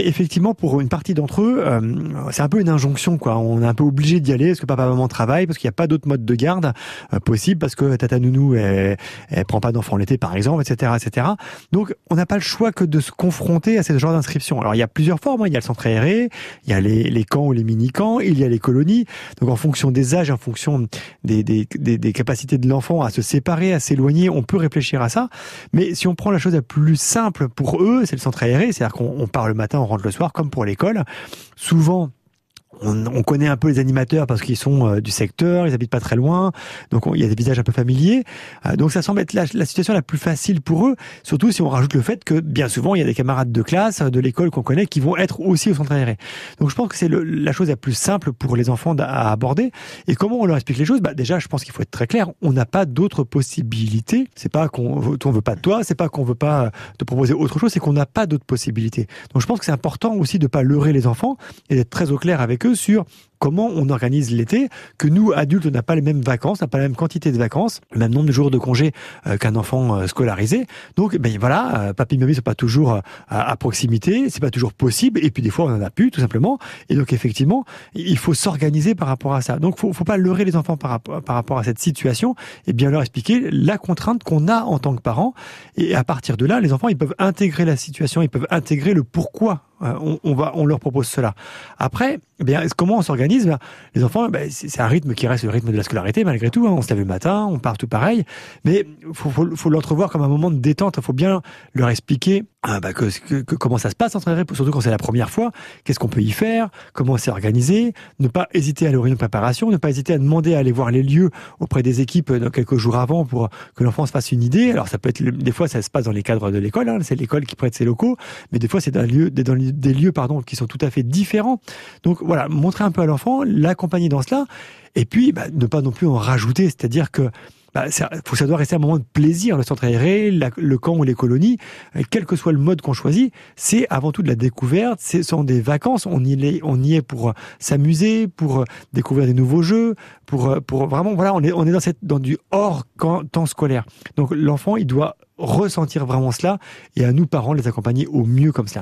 Effectivement, pour une partie d'entre eux, euh, c'est un peu une injonction, quoi. On est un peu obligé d'y aller parce que papa maman travaille, parce qu'il n'y a pas d'autre mode de garde euh, possible, parce que tata nounou elle, elle prend pas d'enfant l'été, par exemple, etc., etc. Donc, on n'a pas le choix que de se confronter à ce genre d'inscription. Alors, il y a plusieurs formes. Hein. Il y a le centre aéré, il y a les, les camps ou les mini-camps, il y a les colonies. Donc, en fonction des âges, en fonction des, des, des, des capacités de l'enfant à se séparer, à s'éloigner, on peut réfléchir à ça. Mais si on prend la chose la plus simple pour eux, c'est le centre aéré, c'est-à-dire qu'on part le matin rentre le soir, comme pour l'école. Souvent, on, connaît un peu les animateurs parce qu'ils sont euh, du secteur, ils habitent pas très loin, donc il y a des visages un peu familiers. Euh, donc ça semble être la, situation la plus facile pour eux, surtout si on rajoute le fait que bien souvent il y a des camarades de classe de l'école qu'on connaît qui vont être aussi au centre aéré. Donc je pense que c'est la chose la plus simple pour les enfants à aborder. Et comment on leur explique les choses? Bah, Déjà, je pense qu'il faut être très clair. On n'a pas d'autres possibilités. C'est pas qu'on on veut pas de toi, c'est pas qu'on veut pas te proposer autre chose, c'est qu'on n'a pas d'autres possibilités. Donc je pense que c'est important aussi de pas leurrer les enfants et d'être très au clair avec eux sur comment on organise l'été, que nous, adultes, on n'a pas les mêmes vacances, n'a pas la même quantité de vacances, le même nombre de jours de congés euh, qu'un enfant euh, scolarisé. Donc, ben voilà, euh, papy mamie sont pas toujours à, proximité, c'est pas toujours possible, et puis des fois on en a plus, tout simplement. Et donc effectivement, il faut s'organiser par rapport à ça. Donc, faut, faut pas leurrer les enfants par, par rapport à cette situation, et bien leur expliquer la contrainte qu'on a en tant que parents. Et à partir de là, les enfants, ils peuvent intégrer la situation, ils peuvent intégrer le pourquoi on, on, va, on leur propose cela. Après, eh bien, comment on s'organise? Ben, Les enfants, ben, c'est un rythme qui reste le rythme de la scolarité malgré tout. Hein. On se lève le matin, on part tout pareil, mais faut, faut, l'entrevoir comme un moment de détente. Il faut bien leur expliquer ah, que, comment ça se passe entre surtout quand c'est la première fois. Qu'est-ce qu'on peut y faire? Comment c'est organisé? Ne pas hésiter à aller de préparation, ne pas hésiter à demander à aller voir les lieux auprès des équipes euh, quelques jours avant pour que l'enfant se fasse une idée. Alors ça peut être des fois ça se passe dans les cadres de l'école, hein. c'est l'école qui prête ses locaux, mais des fois c'est dans, lieu, dans des lieux pardon qui sont tout à fait différents. Donc voilà, montrer un peu à l'enfant, l'accompagner dans cela, et puis bah, ne pas non plus en rajouter, c'est-à-dire que bah, ça, faut, ça doit rester un moment de plaisir, le centre aéré, le camp ou les colonies, euh, quel que soit le mode qu'on choisit, c'est avant tout de la découverte, ce sont des vacances, on y est, on y est pour s'amuser, pour découvrir des nouveaux jeux, pour, pour vraiment, voilà, on est, on est dans, cette, dans du hors temps scolaire. Donc l'enfant, il doit ressentir vraiment cela et à nous, parents, les accompagner au mieux comme cela.